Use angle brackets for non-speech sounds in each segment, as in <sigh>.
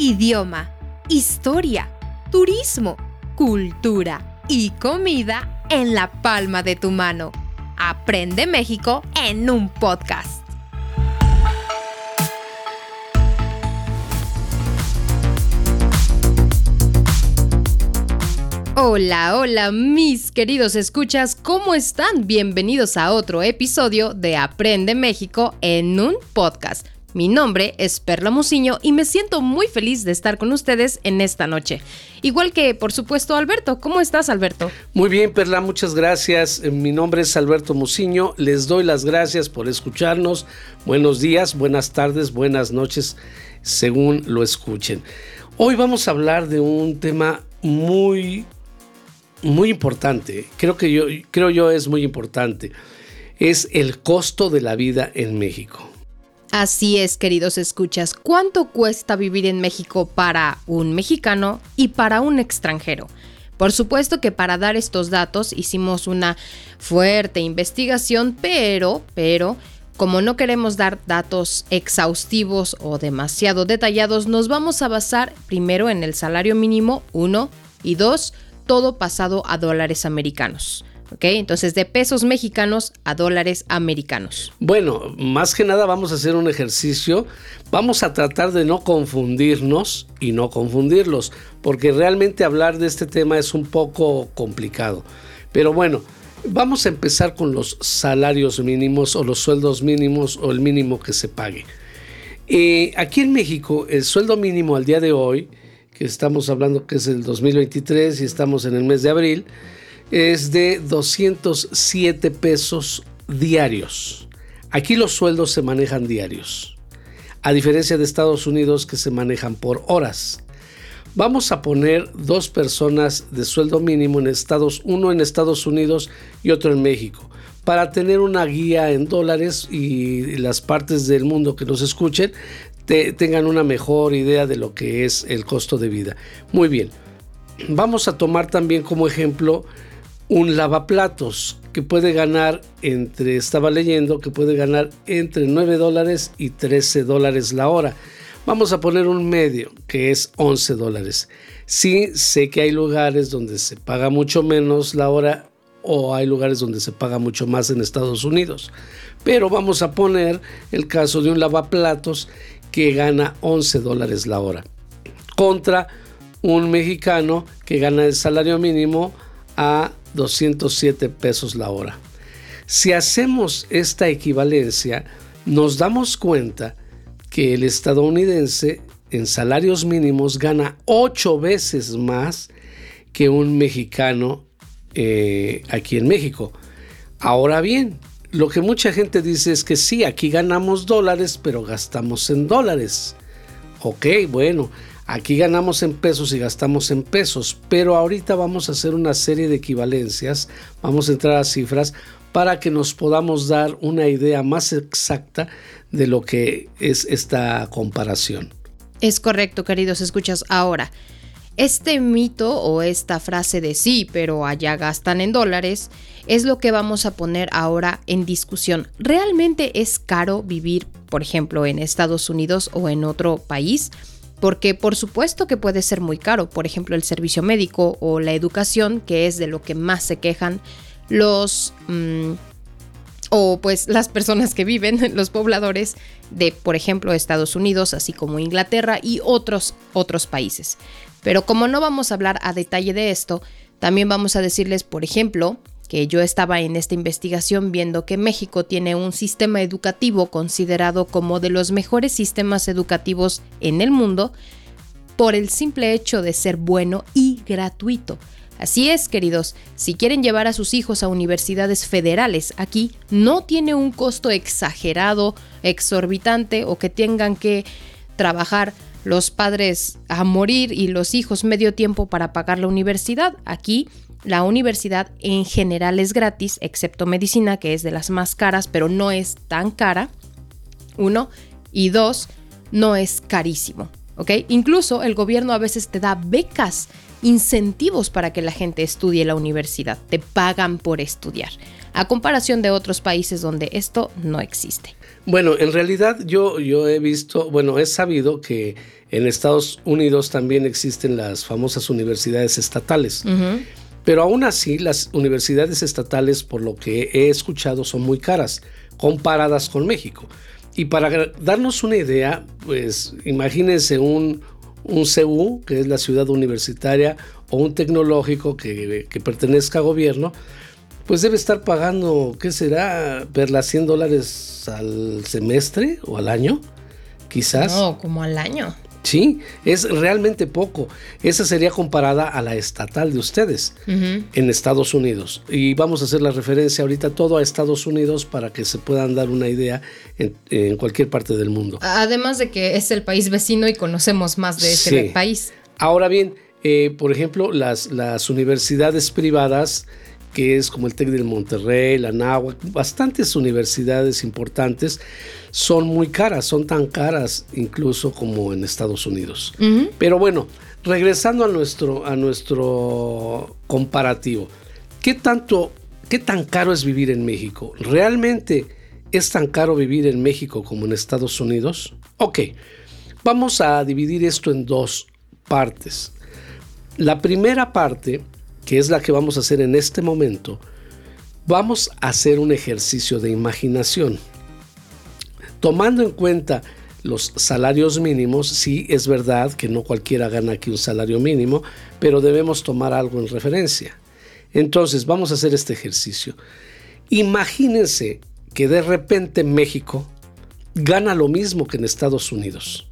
idioma, historia, turismo, cultura y comida en la palma de tu mano. Aprende México en un podcast. Hola, hola mis queridos escuchas, ¿cómo están? Bienvenidos a otro episodio de Aprende México en un podcast. Mi nombre es Perla Musiño y me siento muy feliz de estar con ustedes en esta noche. Igual que, por supuesto, Alberto. ¿Cómo estás, Alberto? Muy bien, Perla, muchas gracias. Eh, mi nombre es Alberto Musiño. Les doy las gracias por escucharnos. Buenos días, buenas tardes, buenas noches, según lo escuchen. Hoy vamos a hablar de un tema muy, muy importante. Creo que yo, creo yo es muy importante. Es el costo de la vida en México. Así es, queridos escuchas, ¿cuánto cuesta vivir en México para un mexicano y para un extranjero? Por supuesto que para dar estos datos hicimos una fuerte investigación, pero, pero, como no queremos dar datos exhaustivos o demasiado detallados, nos vamos a basar primero en el salario mínimo, uno, y dos, todo pasado a dólares americanos. ¿Ok? Entonces de pesos mexicanos a dólares americanos. Bueno, más que nada vamos a hacer un ejercicio, vamos a tratar de no confundirnos y no confundirlos, porque realmente hablar de este tema es un poco complicado. Pero bueno, vamos a empezar con los salarios mínimos o los sueldos mínimos o el mínimo que se pague. Eh, aquí en México, el sueldo mínimo al día de hoy, que estamos hablando que es el 2023 y estamos en el mes de abril, es de 207 pesos diarios. Aquí los sueldos se manejan diarios, a diferencia de Estados Unidos que se manejan por horas. Vamos a poner dos personas de sueldo mínimo en Estados, uno en Estados Unidos y otro en México, para tener una guía en dólares y las partes del mundo que nos escuchen tengan una mejor idea de lo que es el costo de vida. Muy bien, vamos a tomar también como ejemplo un lavaplatos que puede ganar entre, estaba leyendo, que puede ganar entre 9 dólares y 13 dólares la hora. Vamos a poner un medio, que es 11 dólares. Sí, sé que hay lugares donde se paga mucho menos la hora o hay lugares donde se paga mucho más en Estados Unidos. Pero vamos a poner el caso de un lavaplatos que gana 11 dólares la hora contra un mexicano que gana el salario mínimo a 207 pesos la hora. Si hacemos esta equivalencia, nos damos cuenta que el estadounidense en salarios mínimos gana ocho veces más que un mexicano eh, aquí en México. Ahora bien, lo que mucha gente dice es que sí, aquí ganamos dólares, pero gastamos en dólares. Ok, bueno, Aquí ganamos en pesos y gastamos en pesos, pero ahorita vamos a hacer una serie de equivalencias, vamos a entrar a cifras para que nos podamos dar una idea más exacta de lo que es esta comparación. Es correcto, queridos escuchas. Ahora, este mito o esta frase de sí, pero allá gastan en dólares, es lo que vamos a poner ahora en discusión. ¿Realmente es caro vivir, por ejemplo, en Estados Unidos o en otro país? Porque por supuesto que puede ser muy caro, por ejemplo el servicio médico o la educación, que es de lo que más se quejan los... Mm, o pues las personas que viven, <laughs> los pobladores de, por ejemplo, Estados Unidos, así como Inglaterra y otros, otros países. Pero como no vamos a hablar a detalle de esto, también vamos a decirles, por ejemplo, que yo estaba en esta investigación viendo que México tiene un sistema educativo considerado como de los mejores sistemas educativos en el mundo por el simple hecho de ser bueno y gratuito. Así es, queridos, si quieren llevar a sus hijos a universidades federales aquí, no tiene un costo exagerado, exorbitante o que tengan que trabajar los padres a morir y los hijos medio tiempo para pagar la universidad. Aquí la universidad en general es gratis, excepto medicina, que es de las más caras, pero no es tan cara. Uno. Y dos, no es carísimo. ¿Ok? Incluso el gobierno a veces te da becas incentivos para que la gente estudie la universidad, te pagan por estudiar, a comparación de otros países donde esto no existe. Bueno, en realidad yo, yo he visto, bueno, he sabido que en Estados Unidos también existen las famosas universidades estatales. Pero aún así, las universidades estatales, por lo que he escuchado, son muy caras comparadas con México. Y para darnos una idea, pues imagínense un, un CU, que es la ciudad universitaria, o un tecnológico que, pertenezca a gobierno, pues debe estar pagando, ¿qué será? ¿Verla 100 dólares al semestre o al año? Quizás. No, como al año. Sí, es realmente poco. Esa sería comparada a la estatal de ustedes en Estados Unidos. Y vamos a hacer la referencia ahorita todo a Estados Unidos para que se puedan dar una idea en, cualquier parte del mundo. Además de que es el país vecino y conocemos más de ese país. Ahora bien, eh, por ejemplo, las, las universidades privadas que es como el TEC del Monterrey, la NAHUAC, bastantes universidades importantes, son muy caras, son tan caras incluso como en Estados Unidos. Pero bueno, regresando a nuestro, a nuestro comparativo, ¿qué tanto, qué tan caro es vivir en México? ¿Realmente es tan caro vivir en México como en Estados Unidos? Ok, vamos a dividir esto en dos partes. La primera parte que es la que vamos a hacer en este momento, vamos a hacer un ejercicio de imaginación. Tomando en cuenta los salarios mínimos, sí es verdad que no cualquiera gana aquí un salario mínimo, pero debemos tomar algo en referencia. Entonces, vamos a hacer este ejercicio. Imagínense que de repente México gana lo mismo que en Estados Unidos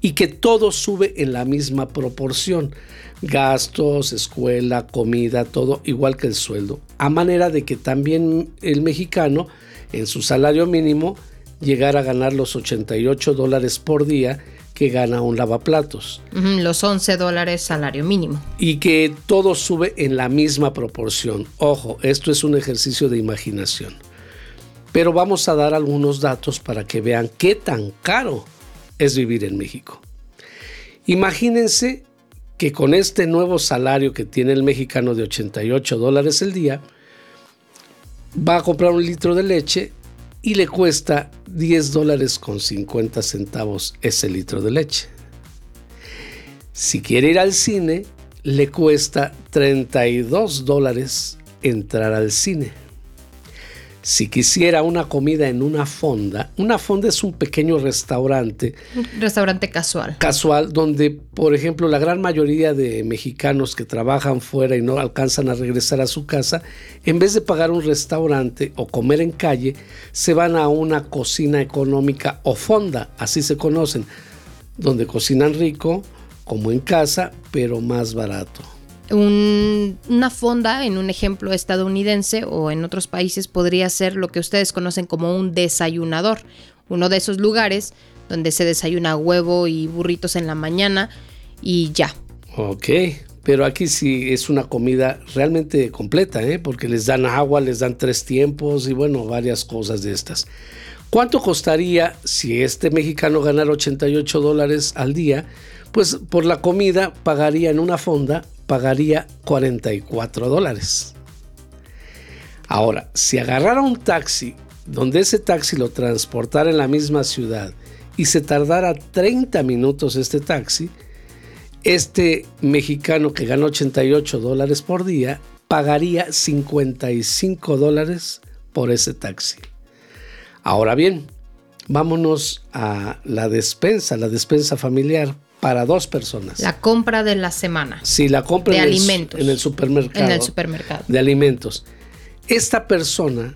y que todo sube en la misma proporción. Gastos, escuela, comida, todo igual que el sueldo. A manera de que también el mexicano en su salario mínimo llegara a ganar los 88 dólares por día que gana un lavaplatos. los 11 dólares salario mínimo. Y que todo sube en la misma proporción. Ojo, esto es un ejercicio de imaginación. Pero vamos a dar algunos datos para que vean qué tan caro es vivir en México. Imagínense que con este nuevo salario que tiene el mexicano de 88 dólares el día, va a comprar un litro de leche y le cuesta 10 dólares con 50 centavos ese litro de leche. Si quiere ir al cine, le cuesta 32 dólares entrar al cine. Si quisiera una comida en una fonda, una fonda es un pequeño restaurante. Un restaurante casual. Casual, donde, por ejemplo, la gran mayoría de mexicanos que trabajan fuera y no alcanzan a regresar a su casa, en vez de pagar un restaurante o comer en calle, se van a una cocina económica o fonda, así se conocen, donde cocinan rico, como en casa, pero más barato una fonda, en un ejemplo estadounidense o en otros países, podría ser lo que ustedes conocen como un desayunador. Uno de esos lugares donde se desayuna huevo y burritos en la mañana y ya. Ok, pero aquí sí es una comida realmente completa, ¿eh? porque les dan agua, les dan tres tiempos y bueno, varias cosas de estas. ¿Cuánto costaría si este mexicano ganara 88 dólares al día? Pues por la comida pagaría en una fonda pagaría 44 dólares. Ahora, si agarrara un taxi donde ese taxi lo transportara en la misma ciudad y se tardara 30 minutos este taxi, este mexicano que gana 88 dólares por día pagaría 55 dólares por ese taxi. Ahora bien, vámonos a la despensa, la despensa familiar para dos personas. La compra de la semana. Sí, la compra de alimentos. en el supermercado. En el supermercado. De alimentos. Esta persona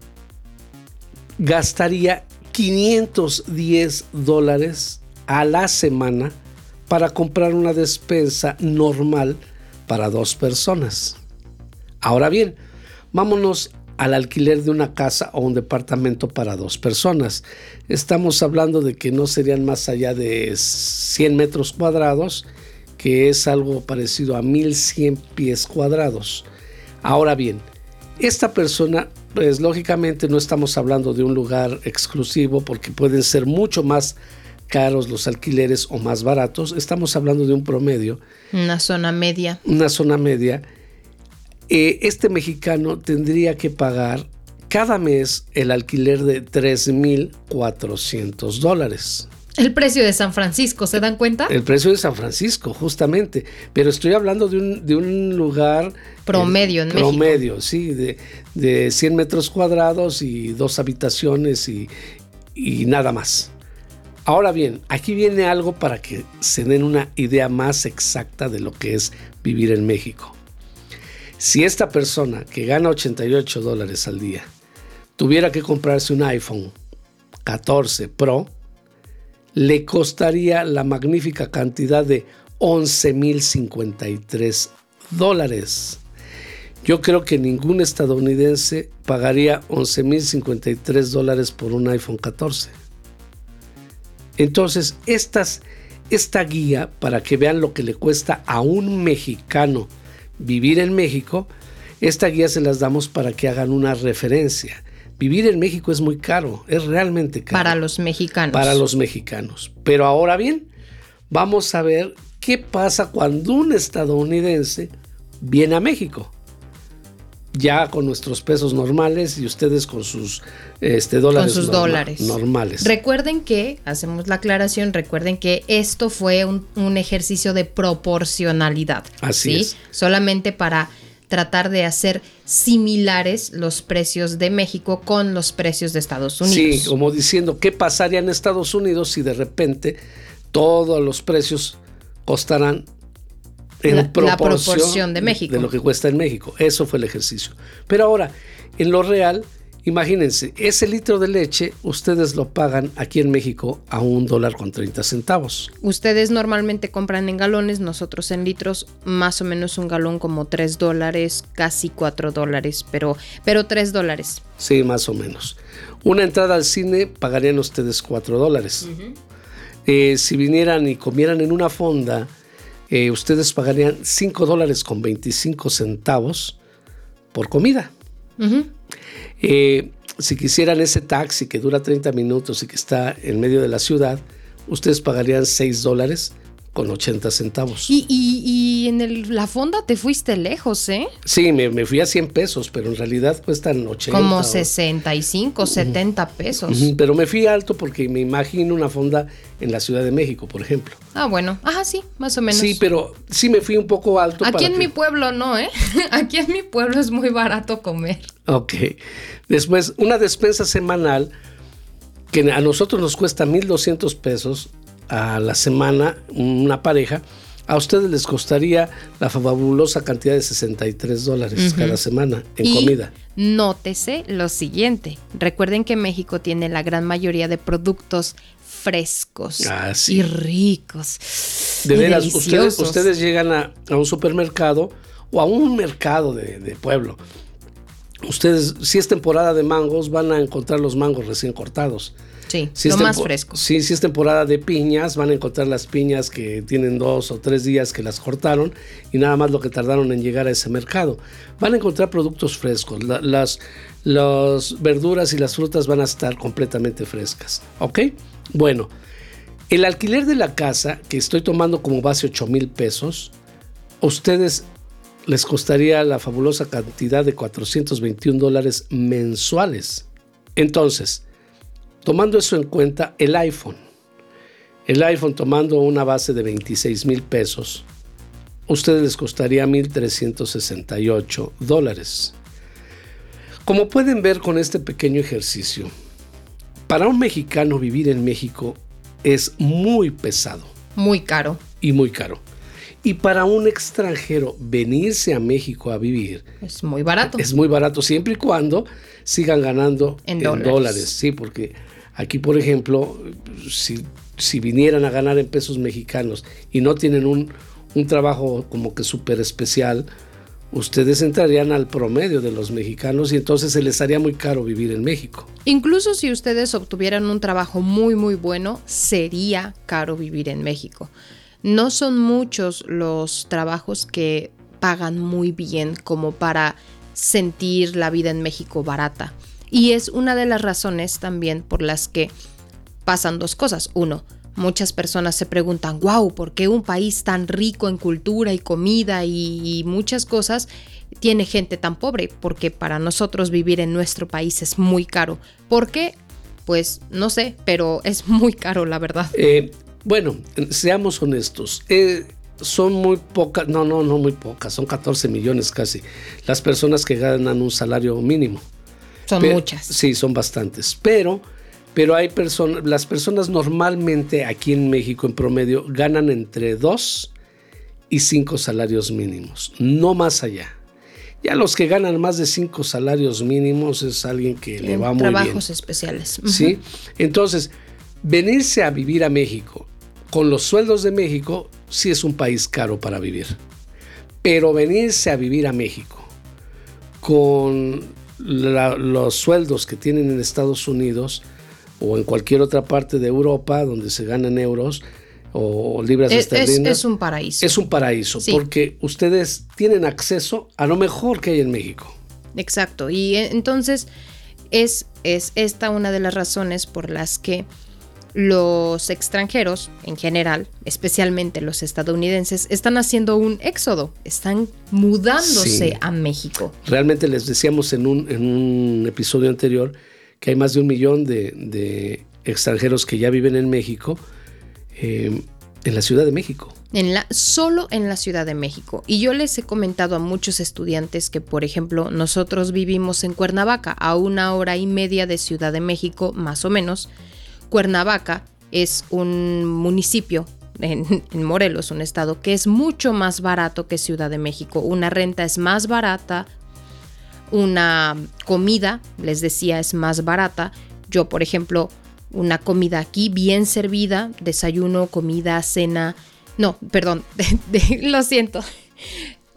gastaría 510 dólares a la semana para comprar una despensa normal para dos personas. Ahora bien, vámonos al alquiler de una casa o un departamento para dos personas. Estamos hablando de que no serían más allá de 100 metros cuadrados, que es algo parecido a 1100 pies cuadrados. Ahora bien, esta persona, pues lógicamente no estamos hablando de un lugar exclusivo porque pueden ser mucho más caros los alquileres o más baratos. Estamos hablando de un promedio. Una zona media. Una zona media. Eh, este mexicano tendría que pagar cada mes el alquiler de 3.400 dólares. El precio de San Francisco, ¿se dan cuenta? El precio de San Francisco, justamente. Pero estoy hablando de un, de un lugar... Promedio en México. Promedio, sí, de, de 100 metros cuadrados y dos habitaciones y, y nada más. Ahora bien, aquí viene algo para que se den una idea más exacta de lo que es vivir en México. Si esta persona que gana 88 dólares al día tuviera que comprarse un iPhone 14 Pro, le costaría la magnífica cantidad de 11.053 dólares. Yo creo que ningún estadounidense pagaría 11.053 dólares por un iPhone 14. Entonces, esta guía, para que vean lo que le cuesta a un mexicano vivir en México, esta guía se las damos para que hagan una referencia. Vivir en México es muy caro, es realmente caro. Para los mexicanos. Para los mexicanos. Pero ahora bien, vamos a ver qué pasa cuando un estadounidense viene a México. Ya con nuestros pesos normales y ustedes con sus este, dólares, con sus dólares normales. Recuerden que, hacemos la aclaración, recuerden que esto fue un, un ejercicio de proporcionalidad. Así es. Solamente para tratar de hacer similares los precios de México con los precios de Estados Unidos. Sí, como diciendo, ¿qué pasaría en Estados Unidos si de repente todos los precios costarán en la, proporción, la proporción de México? De lo que cuesta en México. Eso fue el ejercicio. Pero ahora, en lo real, Imagínense, ese litro de leche ustedes lo pagan aquí en México a un dólar con 30 centavos. Ustedes normalmente compran en galones, nosotros en litros, más o menos un galón como 3 dólares, casi 4 dólares, pero, pero 3 dólares. Sí, más o menos. Una entrada al cine pagarían ustedes 4 dólares. Uh -huh. eh, si vinieran y comieran en una fonda, eh, ustedes pagarían 5 dólares con 25 centavos por comida. Uh -huh. Eh, si quisieran ese taxi que dura 30 minutos y que está en medio de la ciudad, ustedes pagarían 6 dólares con 80 centavos. Y, y, y en el, la fonda te fuiste lejos, ¿eh? Sí, me, me, fui a 100 pesos, pero en realidad cuestan 80. Como o... 65, 70 pesos. Uh -huh, pero me fui alto porque me imagino una fonda en la Ciudad de México, por ejemplo. Ah, bueno. Ajá, sí, más o menos. Sí, pero sí me fui un poco alto. Aquí en que... mi pueblo no, ¿eh? <laughs> Aquí en mi pueblo es muy barato comer. Ok. Después, una despensa semanal que a nosotros nos cuesta 1.200 pesos a la semana, una pareja, a ustedes les costaría la fabulosa cantidad de 63 dólares uh -huh. cada semana en y comida. Nótese lo siguiente, recuerden que México tiene la gran mayoría de productos frescos ah, sí. y ricos. De veras, ustedes, ustedes, llegan a, a, un supermercado o a un mercado de, de pueblo. Ustedes, si es temporada de mangos, van a encontrar los mangos recién cortados. Sí, si lo más fresco. Sí, si es temporada de piñas, van a encontrar las piñas que tienen dos o tres días que las cortaron y nada más lo que tardaron en llegar a ese mercado. Van a encontrar productos frescos. La, las, las verduras y las frutas van a estar completamente frescas. ¿Ok? Bueno, el alquiler de la casa, que estoy tomando como base 8 mil pesos, ustedes les costaría la fabulosa cantidad de 421 dólares mensuales. Entonces, Tomando eso en cuenta, el iPhone. El iPhone tomando una base de 26 mil pesos, ustedes les costaría 1.368 dólares. Como pueden ver con este pequeño ejercicio, para un mexicano vivir en México es muy pesado. Muy caro. Y muy caro. Y para un extranjero venirse a México a vivir es muy barato. Es muy barato siempre y cuando sigan ganando en, en dólares. dólares. Sí, porque aquí, por ejemplo, si, vinieran a ganar en pesos mexicanos y no tienen un, un trabajo como que súper especial, ustedes entrarían al promedio de los mexicanos y entonces se les haría muy caro vivir en México. Incluso si ustedes obtuvieran un trabajo muy muy bueno, sería caro vivir en México. No son muchos los trabajos que pagan muy bien como para sentir la vida en México barata. Y es una de las razones también por las que pasan dos cosas. Uno, Muchas personas se preguntan, wow, ¿por qué un país tan rico en cultura y comida y, muchas cosas tiene gente tan pobre? Porque para nosotros vivir en nuestro país es muy caro. ¿Por qué? Pues no sé, pero es muy caro, la verdad. Eh, bueno, seamos honestos. Eh, son muy pocas, no, no, no muy pocas, son 14 millones casi, las personas que ganan un salario mínimo. Son muchas. Sí, son bastantes. Pero pero hay personas, las personas normalmente aquí en México en promedio ganan entre 2 y 5 salarios mínimos, no más allá. Ya los que ganan más de 5 salarios mínimos es alguien que le va muy bien. Trabajos especiales. Sí, entonces, venirse a vivir a México con los sueldos de México sí es un país caro para vivir. Pero venirse a vivir a México con los sueldos que tienen en Estados Unidos, o en cualquier otra parte de Europa donde se ganan euros o libras es, esterlinas. Es, un paraíso. Es un paraíso, porque ustedes tienen acceso a lo mejor que hay en México. Exacto, y eh, entonces es, es esta una de las razones por las que los extranjeros en general, especialmente los estadounidenses, están haciendo un éxodo, están mudándose a México. Realmente les decíamos en un, en un episodio anterior que hay más de un millón de, extranjeros que ya viven en México, eh, en la Ciudad de México. En la, solo en la Ciudad de México. Y yo les he comentado a muchos estudiantes que, por ejemplo, nosotros vivimos en Cuernavaca, a una hora y media de Ciudad de México, más o menos. Cuernavaca es un municipio <laughs> en, Morelos, un estado que es mucho más barato que Ciudad de México. Una renta es más barata, una comida, les decía, es más barata. Yo, por ejemplo, una comida aquí bien servida, desayuno, comida, cena, no, perdón, <laughs> lo siento.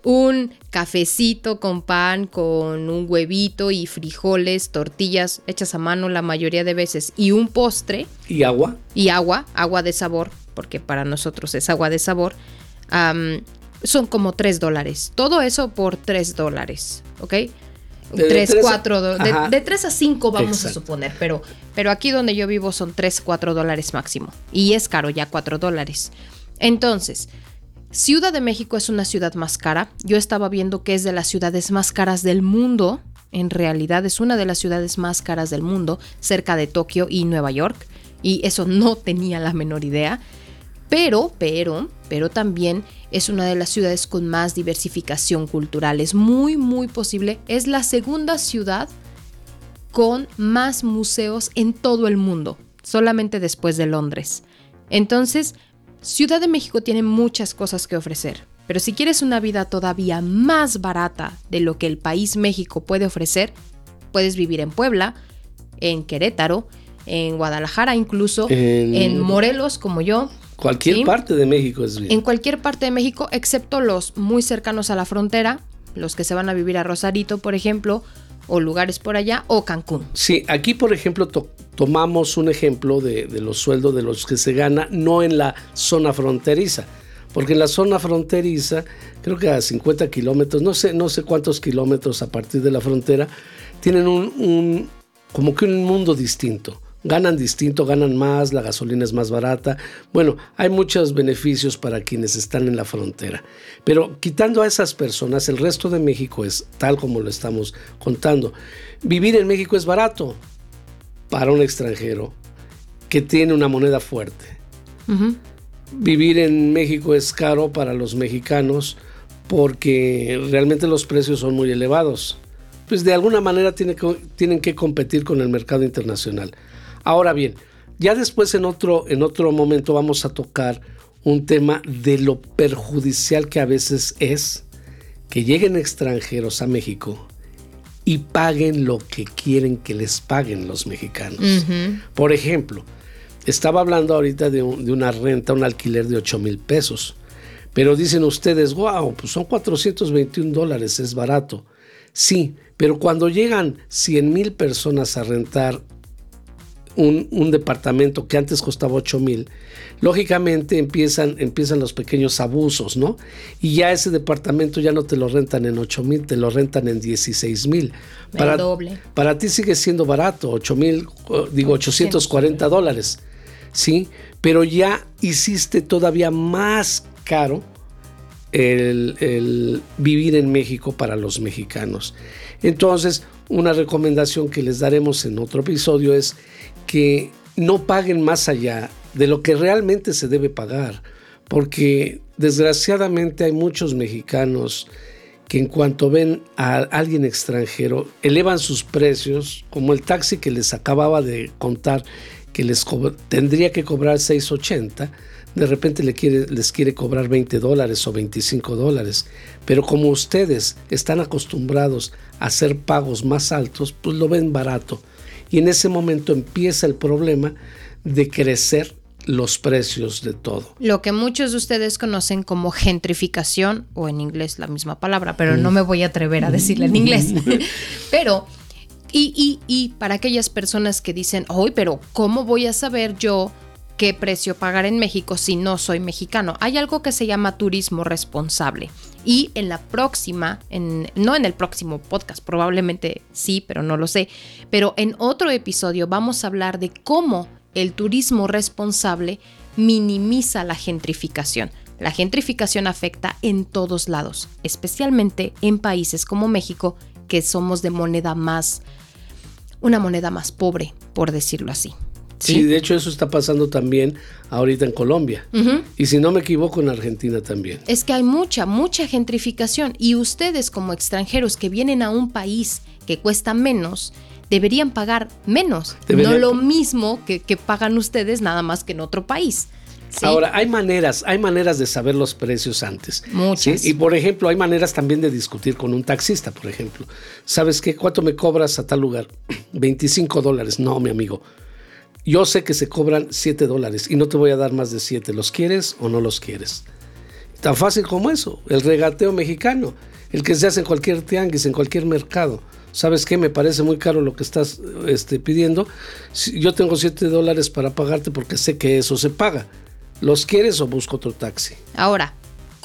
Un cafecito con pan, con un huevito y frijoles, tortillas hechas a mano la mayoría de veces y un postre. ¿Y agua? Y agua, agua de sabor, porque para nosotros es agua de sabor. son como 3 dólares. Todo eso por 3 dólares, ¿ok? De 3, 4, de, 3 a 5 vamos a suponer, pero, pero aquí donde yo vivo son 3, 4 dólares máximo. Y es caro ya 4 dólares. Entonces, Ciudad de México es una ciudad más cara. Yo estaba viendo que es de las ciudades más caras del mundo. En realidad es una de las ciudades más caras del mundo, cerca de Tokio y Nueva York. Y eso no tenía la menor idea. Pero, pero, pero también es una de las ciudades con más diversificación cultural. Es muy, muy posible. Es la segunda ciudad con más museos en todo el mundo, solamente después de Londres. Entonces, Ciudad de México tiene muchas cosas que ofrecer, pero si quieres una vida todavía más barata de lo que el país México puede ofrecer, puedes vivir en Puebla, en Querétaro, en Guadalajara incluso, en, Morelos como yo, Cualquier parte de México es bien. En cualquier parte de México, excepto los muy cercanos a la frontera, los que se van a vivir a Rosarito, por ejemplo, o lugares por allá, o Cancún. Sí, aquí, por ejemplo, tomamos un ejemplo de, los sueldos de los que se gana, no en la zona fronteriza, porque en la zona fronteriza, creo que a 50 kilómetros, no sé, no sé cuántos kilómetros a partir de la frontera, tienen un como que un mundo distinto ganan distinto, ganan más, la gasolina es más barata. Bueno, hay muchos beneficios para quienes están en la frontera. Pero quitando a esas personas, el resto de México es tal como lo estamos contando. Vivir en México es barato para un extranjero que tiene una moneda fuerte. Vivir en México es caro para los mexicanos porque realmente los precios son muy elevados. Pues de alguna manera tienen que competir con el mercado internacional. Ahora bien, ya después en otro, en otro momento vamos a tocar un tema de lo perjudicial que a veces es que lleguen extranjeros a México y paguen lo que quieren que les paguen los mexicanos. Por ejemplo, estaba hablando ahorita de, una renta, un alquiler de 8 mil pesos. Pero dicen ustedes, wow, pues son 421 dólares, es barato. Sí, pero cuando llegan 100 mil personas a rentar un, departamento que antes costaba 8 mil, lógicamente empiezan, empiezan los pequeños abusos, ¿no? Y ya ese departamento ya no te lo rentan en 8 mil, te lo rentan en 16 mil. Para, doble. para ti sigue siendo barato, 8 mil, digo 840 dólares. ¿sí? Pero ya hiciste todavía más caro el, vivir en México para los mexicanos. Entonces, una recomendación que les daremos en otro episodio es que no paguen más allá de lo que realmente se debe pagar, porque desgraciadamente hay muchos mexicanos que en cuanto ven a alguien extranjero elevan sus precios, como el taxi que les acababa de contar que les tendría que cobrar 6.80, de repente les quiere cobrar 20 dólares o 25 dólares. Pero como ustedes están acostumbrados a hacer pagos más altos, pues lo ven barato. Y en ese momento empieza el problema de crecer los precios de todo. Lo que muchos de ustedes conocen como gentrificación, o en inglés la misma palabra, pero no me voy a atrever a decirla en inglés. <laughs> pero, y, y, y para aquellas personas que dicen, hoy, pero ¿cómo voy a saber yo? qué precio pagar en México si no soy mexicano. Hay algo que se llama turismo responsable. Y en la próxima, en, no en el próximo podcast, probablemente sí, pero no lo sé, pero en otro episodio vamos a hablar de cómo el turismo responsable minimiza la gentrificación. La gentrificación afecta en todos lados, especialmente en países como México, que somos de moneda más, una moneda más pobre, por decirlo así. Sí, de hecho eso está pasando también ahorita en Colombia. Y si no me equivoco, en Argentina también. Es que hay mucha, mucha gentrificación y ustedes como extranjeros que vienen a un país que cuesta menos, deberían pagar menos, no lo mismo que, pagan ustedes nada más que en otro país. Ahora, hay maneras, hay maneras de saber los precios antes. Muchas. Y por ejemplo, hay maneras también de discutir con un taxista, por ejemplo. ¿Sabes qué? ¿Cuánto me cobras a tal lugar? <clears throat> 25 dólares. No, mi amigo yo sé que se cobran 7 dólares y no te voy a dar más de 7. ¿Los quieres o no los quieres? Tan fácil como eso. El regateo mexicano. El que se hace en cualquier tianguis, en cualquier mercado. ¿Sabes qué? Me parece muy caro lo que estás este, pidiendo. Yo tengo 7 dólares para pagarte porque sé que eso se paga. ¿Los quieres o busco otro taxi? Ahora,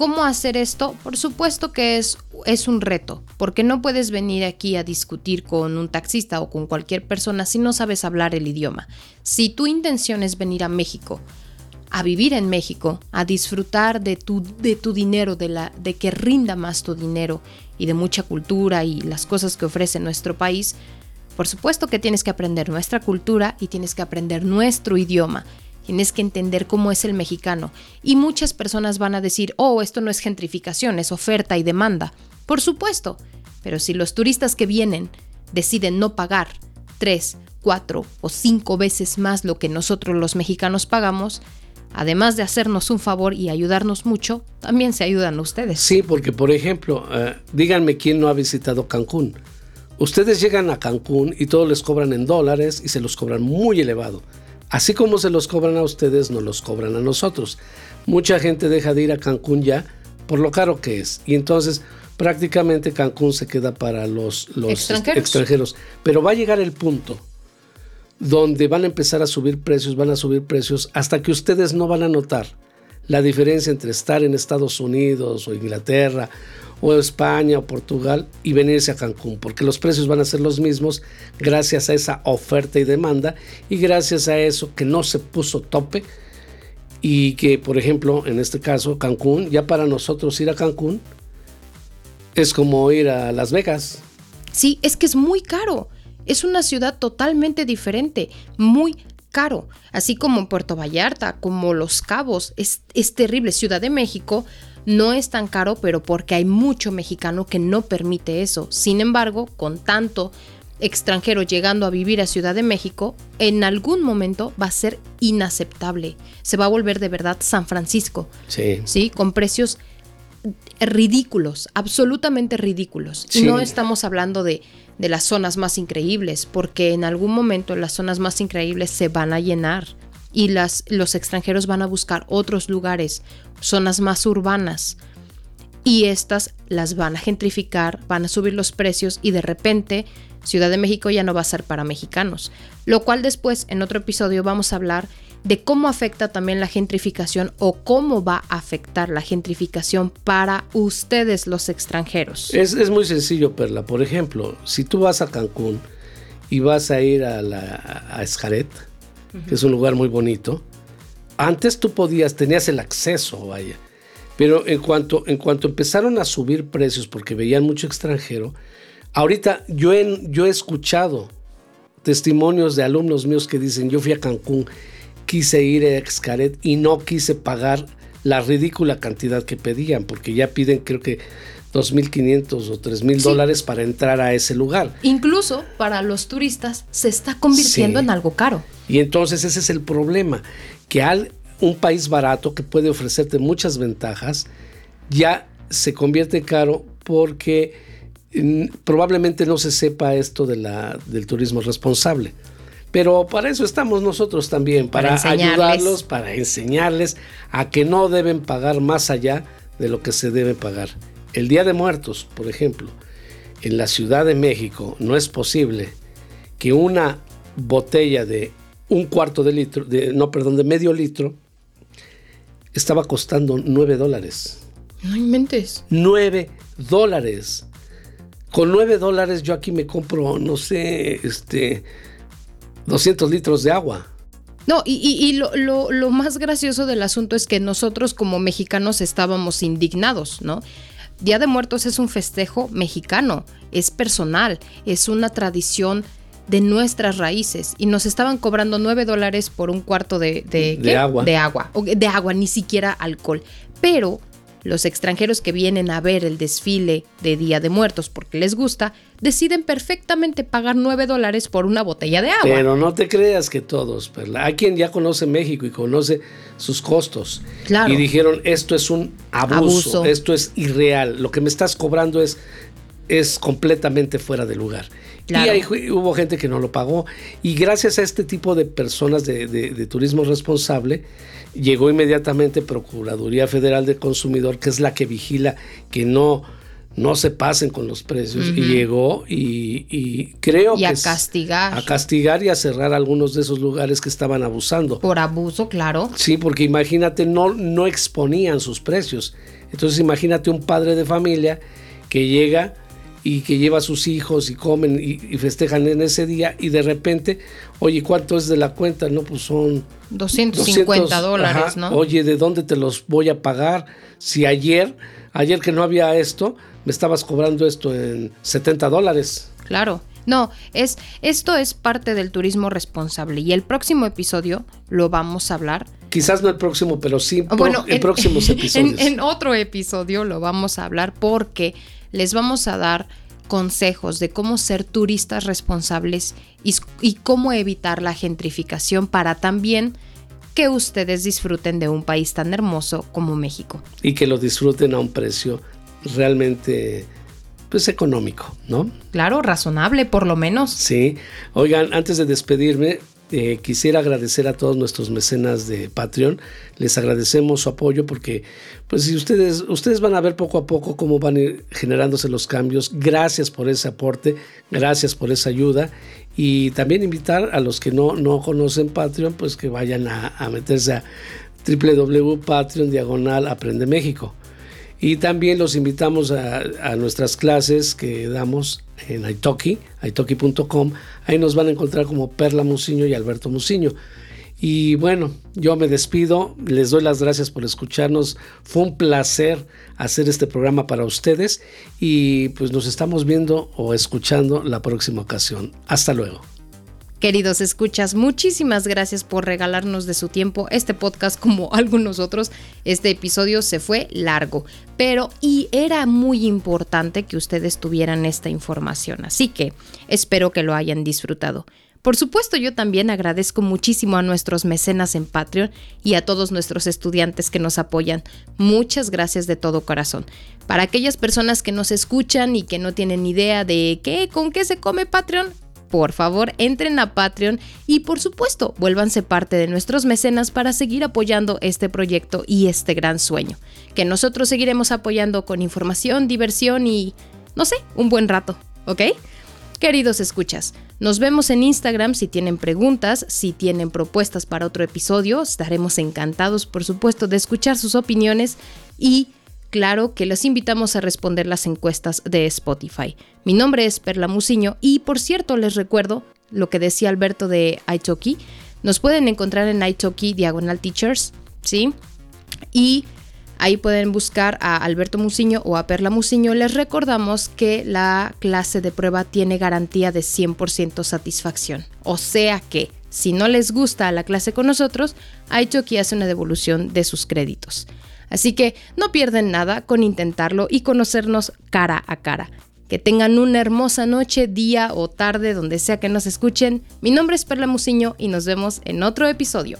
¿Cómo hacer esto? Por supuesto que es, es un reto, porque no puedes venir aquí a discutir con un taxista o con cualquier persona si no sabes hablar el idioma. Si tu intención es venir a México, a vivir en México, a disfrutar de tu, de tu dinero, de, la, de que rinda más tu dinero y de mucha cultura y las cosas que ofrece nuestro país, por supuesto que tienes que aprender nuestra cultura y tienes que aprender nuestro idioma. Tienes que entender cómo es el mexicano. Y muchas personas van a decir, oh, esto no es gentrificación, es oferta y demanda. Por supuesto, pero si los turistas que vienen deciden no pagar tres, cuatro o cinco veces más lo que nosotros los mexicanos pagamos, además de hacernos un favor y ayudarnos mucho, también se ayudan ustedes. Sí, porque por ejemplo, eh, díganme quién no ha visitado Cancún. Ustedes llegan a Cancún y todos les cobran en dólares y se los cobran muy elevado. Así como se los cobran a ustedes, nos los cobran a nosotros. Mucha gente deja de ir a Cancún ya por lo caro que es. Y entonces prácticamente Cancún se queda para los, extranjeros. Pero va a llegar el punto donde van a empezar a subir precios, van a subir precios, hasta que ustedes no van a notar la diferencia entre estar en Estados Unidos o Inglaterra o España o Portugal y venirse a Cancún, porque los precios van a ser los mismos gracias a esa oferta y demanda y gracias a eso que no se puso tope y que, por ejemplo, en este caso, Cancún, ya para nosotros ir a Cancún es como ir a Las Vegas. Sí, es que es muy caro. Es una ciudad totalmente diferente, muy caro. Así como en Puerto Vallarta, como Los Cabos, es, es terrible. Ciudad de México no es tan caro, pero porque hay mucho mexicano que no permite eso. Sin embargo, con tanto extranjero llegando a vivir a Ciudad de México, en algún momento va a ser inaceptable. Se va a volver de verdad San Francisco. Sí. Sí, con precios ridículos, absolutamente ridículos. Y No estamos hablando de, de las zonas más increíbles, porque en algún momento las zonas más increíbles se van a llenar y las, los extranjeros van a buscar otros lugares, zonas más urbanas. Y estas las van a gentrificar, van a subir los precios y de repente Ciudad de México ya no va a ser para mexicanos. Lo cual después en otro episodio vamos a hablar de cómo afecta también la gentrificación o cómo va a afectar la gentrificación para ustedes los extranjeros. Es, es muy sencillo, Perla. Por ejemplo, si tú vas a Cancún y vas a ir a, la, a Escaret, que es un lugar muy bonito, Antes tú podías, tenías el acceso, vaya. Pero en cuanto, en cuanto empezaron a subir precios porque veían mucho extranjero, ahorita yo he, yo he escuchado testimonios de alumnos míos que dicen, yo fui a Cancún, quise ir a Xcaret y no quise pagar la ridícula cantidad que pedían, porque ya piden creo que 2.500 o 3.000 dólares para entrar a ese lugar. Incluso para los turistas se está convirtiendo en algo caro. Y entonces ese es el problema, que al un país barato que puede ofrecerte muchas ventajas, ya se convierte caro porque mm, probablemente no se sepa esto de la, del turismo responsable. Pero para eso estamos nosotros también, para, ayudarlos, para enseñarles a que no deben pagar más allá de lo que se debe pagar. El Día de Muertos, por ejemplo, en la Ciudad de México no es posible que una botella de un cuarto de litro, de, no, perdón, de medio litro, estaba costando 9 dólares. No inventes. 9 dólares. Con 9 dólares yo aquí me compro, no sé, este, 200 litros de agua. No, y, lo, lo, más gracioso del asunto es que nosotros como mexicanos estábamos indignados, ¿no? Día de Muertos es un festejo mexicano, es personal, es una tradición de nuestras raíces y nos estaban cobrando 9 dólares por un cuarto de, de, agua. De agua, de agua, ni siquiera alcohol. Pero los extranjeros que vienen a ver el desfile de Día de Muertos porque les gusta, deciden perfectamente pagar 9 dólares por una botella de agua. Pero no te creas que todos, Perla. Hay quien ya conoce México y conoce sus costos. Claro. Y dijeron, esto es un abuso, esto es irreal, lo que me estás cobrando es, es completamente fuera de lugar. Y ahí hubo gente que no lo pagó. Y gracias a este tipo de personas de, turismo responsable, llegó inmediatamente Procuraduría Federal del Consumidor, que es la que vigila que no, no se pasen con los precios. Y llegó y, creo y que... a castigar. A castigar y a cerrar algunos de esos lugares que estaban abusando. Por abuso, claro. Sí, porque imagínate, no, no exponían sus precios. Entonces imagínate un padre de familia que llega y que lleva a sus hijos y comen y, festejan en ese día y de repente, oye, ¿cuánto es de la cuenta? No, pues son 250 dólares, ¿no? Oye, ¿de dónde te los voy a pagar? Si ayer, ayer que no había esto, me estabas cobrando esto en 70 dólares. Claro. No, es, esto es parte del turismo responsable y el próximo episodio lo vamos a hablar. Quizás no el próximo, pero sí bueno, en, próximos <laughs> episodios. en otro episodio lo vamos a hablar porque les vamos a dar consejos de cómo ser turistas responsables y, cómo evitar la gentrificación para también que ustedes disfruten de un país tan hermoso como México. Y que lo disfruten a un precio realmente pues económico, ¿no? Claro, razonable por lo menos. Sí. Oigan, antes de despedirme, eh, quisiera agradecer a todos nuestros mecenas de Patreon. Les agradecemos su apoyo porque, pues, si ustedes, ustedes van a ver poco a poco cómo van a ir generándose los cambios. Gracias por ese aporte, gracias por esa ayuda. Y también invitar a los que no, no conocen Patreon, pues que vayan a, a meterse a www.patreon diagonal Aprende México. Y también los invitamos a, nuestras clases que damos en Italki, italki.com. Ahí nos van a encontrar como Perla Musiño y Alberto Musiño. Y bueno, yo me despido, les doy las gracias por escucharnos. Fue un placer hacer este programa para ustedes y pues nos estamos viendo o escuchando la próxima ocasión. Hasta luego. Queridos escuchas, muchísimas gracias por regalarnos de su tiempo este podcast como <laughs> algunos otros. Este episodio se fue largo, pero y era muy importante que ustedes tuvieran esta información, así que espero que lo hayan disfrutado. Por supuesto, yo también agradezco muchísimo a nuestros mecenas en Patreon y a todos nuestros estudiantes que nos apoyan. Muchas gracias de todo corazón. Para aquellas personas que nos escuchan y que no tienen idea de qué, con qué se come Patreon, por favor entren a Patreon y por supuesto vuélvanse parte de nuestros mecenas para seguir apoyando este proyecto y este gran sueño, que nosotros seguiremos apoyando con información, diversión y, no sé, un buen rato, ¿ok? Queridos escuchas, nos vemos en Instagram si tienen preguntas, si tienen propuestas para otro episodio, estaremos encantados por supuesto de escuchar sus opiniones y claro que los invitamos a responder las encuestas de Spotify. Mi nombre es Perla Musiño y por cierto les recuerdo lo que decía Alberto de Italki, Nos pueden encontrar en Italki Diagonal Teachers, ¿sí? Y ahí pueden buscar a Alberto Muciño o a Perla Muciño. Les recordamos que la clase de prueba tiene garantía de 100% satisfacción. O sea que si no les gusta la clase con nosotros, Italki hace una devolución de sus créditos. Así que no pierden nada con intentarlo y conocernos cara a cara. Que tengan una hermosa noche, día o tarde, donde sea que nos escuchen. Mi nombre es Perla Muciño y nos vemos en otro episodio.